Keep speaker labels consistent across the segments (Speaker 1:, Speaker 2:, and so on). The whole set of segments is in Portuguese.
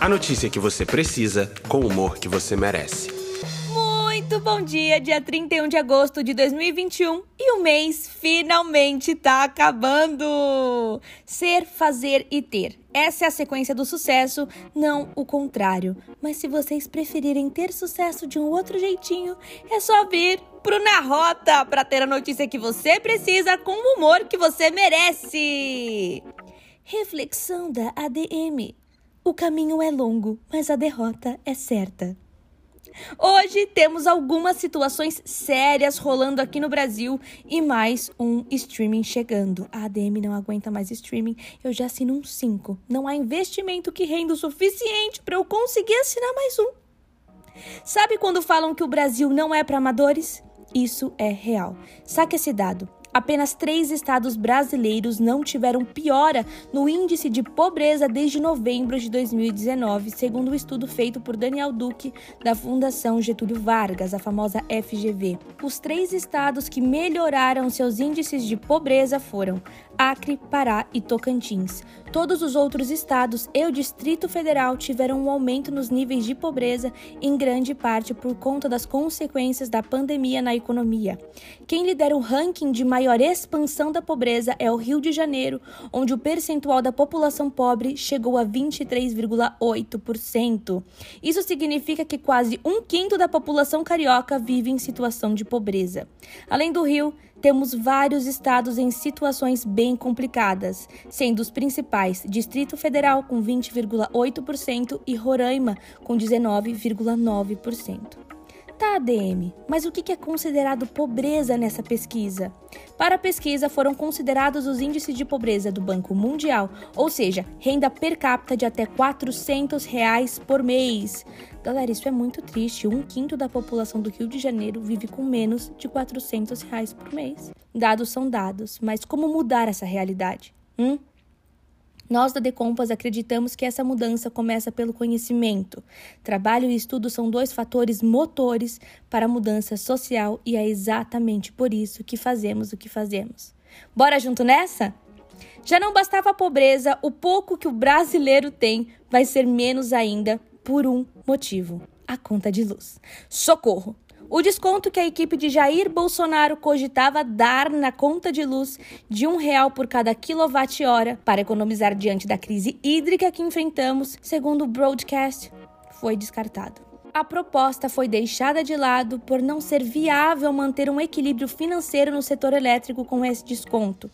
Speaker 1: A notícia que você precisa, com o humor que você merece.
Speaker 2: Muito bom dia, dia 31 de agosto de 2021 e o mês finalmente tá acabando! Ser, fazer e ter. Essa é a sequência do sucesso, não o contrário. Mas se vocês preferirem ter sucesso de um outro jeitinho, é só vir pro Na Rota para ter a notícia que você precisa com o humor que você merece. Reflexão da ADM. O caminho é longo, mas a derrota é certa. Hoje temos algumas situações sérias rolando aqui no Brasil e mais um streaming chegando. A ADM não aguenta mais streaming, eu já assino um 5. Não há investimento que renda o suficiente para eu conseguir assinar mais um. Sabe quando falam que o Brasil não é para amadores? Isso é real. Saque esse dado. Apenas três estados brasileiros não tiveram piora no índice de pobreza desde novembro de 2019, segundo o um estudo feito por Daniel Duque, da Fundação Getúlio Vargas, a famosa FGV. Os três estados que melhoraram seus índices de pobreza foram Acre, Pará e Tocantins. Todos os outros estados e o Distrito Federal tiveram um aumento nos níveis de pobreza, em grande parte por conta das consequências da pandemia na economia. Quem lidera o ranking de maior expansão da pobreza é o Rio de Janeiro, onde o percentual da população pobre chegou a 23,8%. Isso significa que quase um quinto da população carioca vive em situação de pobreza. Além do Rio, temos vários estados em situações bem complicadas, sendo os principais Distrito Federal com 20,8% e Roraima com 19,9%. Tá, ADM, mas o que é considerado pobreza nessa pesquisa? Para a pesquisa, foram considerados os índices de pobreza do Banco Mundial, ou seja, renda per capita de até 400 reais por mês. Galera, isso é muito triste. Um quinto da população do Rio de Janeiro vive com menos de 400 reais por mês. Dados são dados, mas como mudar essa realidade? Hum? Nós da Decompas acreditamos que essa mudança começa pelo conhecimento. Trabalho e estudo são dois fatores motores para a mudança social e é exatamente por isso que fazemos o que fazemos. Bora junto nessa? Já não bastava a pobreza, o pouco que o brasileiro tem vai ser menos ainda por um motivo: a conta de luz. Socorro! O desconto que a equipe de Jair Bolsonaro cogitava dar na conta de luz de um real por cada quilowatt-hora para economizar diante da crise hídrica que enfrentamos, segundo o broadcast, foi descartado. A proposta foi deixada de lado por não ser viável manter um equilíbrio financeiro no setor elétrico com esse desconto.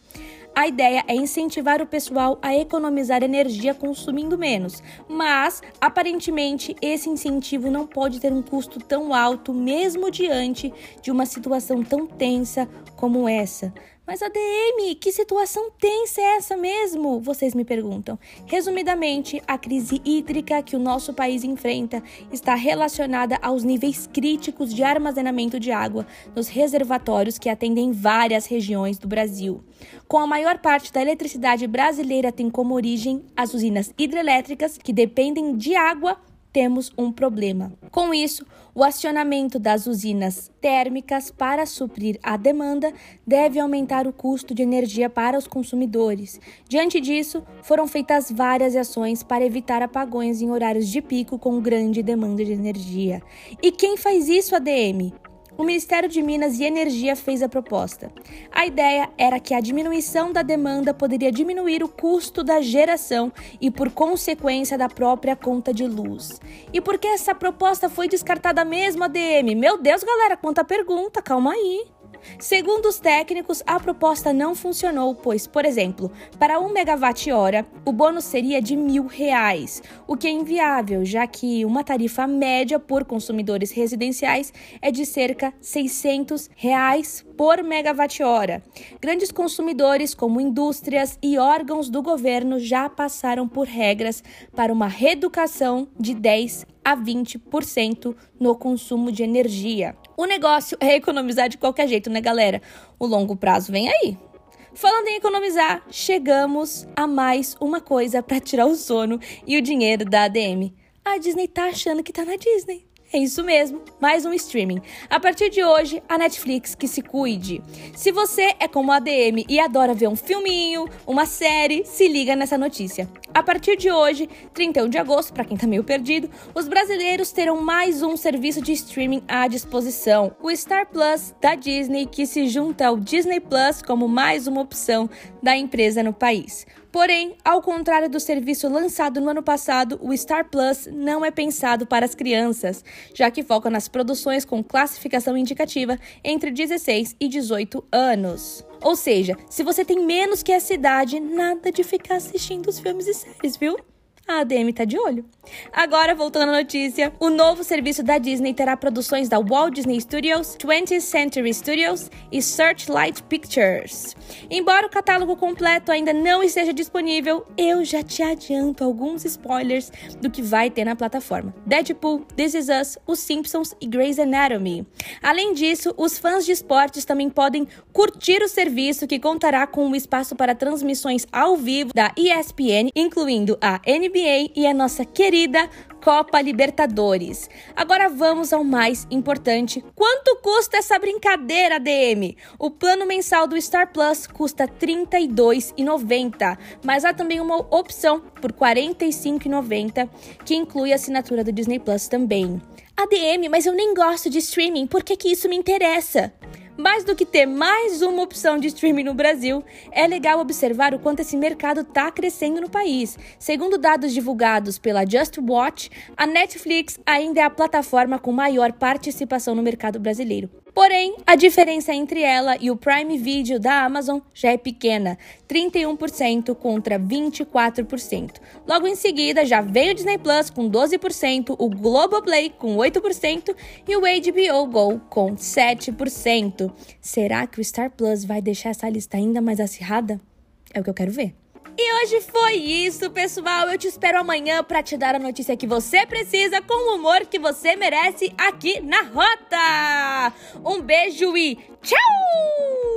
Speaker 2: A ideia é incentivar o pessoal a economizar energia consumindo menos, mas aparentemente esse incentivo não pode ter um custo tão alto, mesmo diante de uma situação tão tensa como essa. Mas ADM, que situação tensa é essa mesmo? Vocês me perguntam. Resumidamente, a crise hídrica que o nosso país enfrenta está relacionada aos níveis críticos de armazenamento de água nos reservatórios que atendem várias regiões do Brasil. Com a maior parte da eletricidade brasileira tem como origem as usinas hidrelétricas que dependem de água temos um problema. Com isso, o acionamento das usinas térmicas para suprir a demanda deve aumentar o custo de energia para os consumidores. Diante disso, foram feitas várias ações para evitar apagões em horários de pico com grande demanda de energia. E quem faz isso, ADM? O Ministério de Minas e Energia fez a proposta. A ideia era que a diminuição da demanda poderia diminuir o custo da geração e, por consequência, da própria conta de luz. E por que essa proposta foi descartada mesmo, ADM? Meu Deus, galera, quanta pergunta, calma aí. Segundo os técnicos, a proposta não funcionou, pois, por exemplo, para 1 megawatt-hora, o bônus seria de mil reais, o que é inviável, já que uma tarifa média por consumidores residenciais é de cerca 600 reais por megawatt-hora. Grandes consumidores, como indústrias e órgãos do governo, já passaram por regras para uma reeducação de 10 a 20% no consumo de energia. O negócio é economizar de qualquer jeito, né, galera? O longo prazo vem aí. Falando em economizar, chegamos a mais uma coisa para tirar o sono e o dinheiro da ADM. A Disney tá achando que tá na Disney. É isso mesmo, mais um streaming. A partir de hoje, a Netflix que se cuide. Se você é como a ADM e adora ver um filminho, uma série, se liga nessa notícia. A partir de hoje, 31 de agosto, para quem tá meio perdido, os brasileiros terão mais um serviço de streaming à disposição, o Star Plus da Disney, que se junta ao Disney Plus como mais uma opção da empresa no país. Porém, ao contrário do serviço lançado no ano passado, o Star Plus não é pensado para as crianças, já que foca nas produções com classificação indicativa entre 16 e 18 anos. Ou seja, se você tem menos que essa idade, nada de ficar assistindo os filmes e séries, viu? A ADM tá de olho. Agora, voltando à notícia, o novo serviço da Disney terá produções da Walt Disney Studios, 20th Century Studios e Searchlight Pictures. Embora o catálogo completo ainda não esteja disponível, eu já te adianto alguns spoilers do que vai ter na plataforma: Deadpool, This Is Us, Os Simpsons e Grey's Anatomy. Além disso, os fãs de esportes também podem curtir o serviço que contará com um espaço para transmissões ao vivo da ESPN, incluindo a NBA NBA e a nossa querida Copa Libertadores. Agora vamos ao mais importante. Quanto custa essa brincadeira, DM? O plano mensal do Star Plus custa R$ 32,90, mas há também uma opção por R$ 45,90 que inclui a assinatura do Disney Plus também. ADM, mas eu nem gosto de streaming, por que, que isso me interessa? Mais do que ter mais uma opção de streaming no Brasil, é legal observar o quanto esse mercado está crescendo no país. Segundo dados divulgados pela Just Watch, a Netflix ainda é a plataforma com maior participação no mercado brasileiro. Porém, a diferença entre ela e o Prime Video da Amazon já é pequena, 31% contra 24%. Logo em seguida, já vem o Disney Plus com 12%, o Globoplay com 8% e o HBO Go com 7%. Será que o Star Plus vai deixar essa lista ainda mais acirrada? É o que eu quero ver. E hoje foi isso, pessoal. Eu te espero amanhã para te dar a notícia que você precisa com o humor que você merece aqui na Rota. Um beijo e tchau!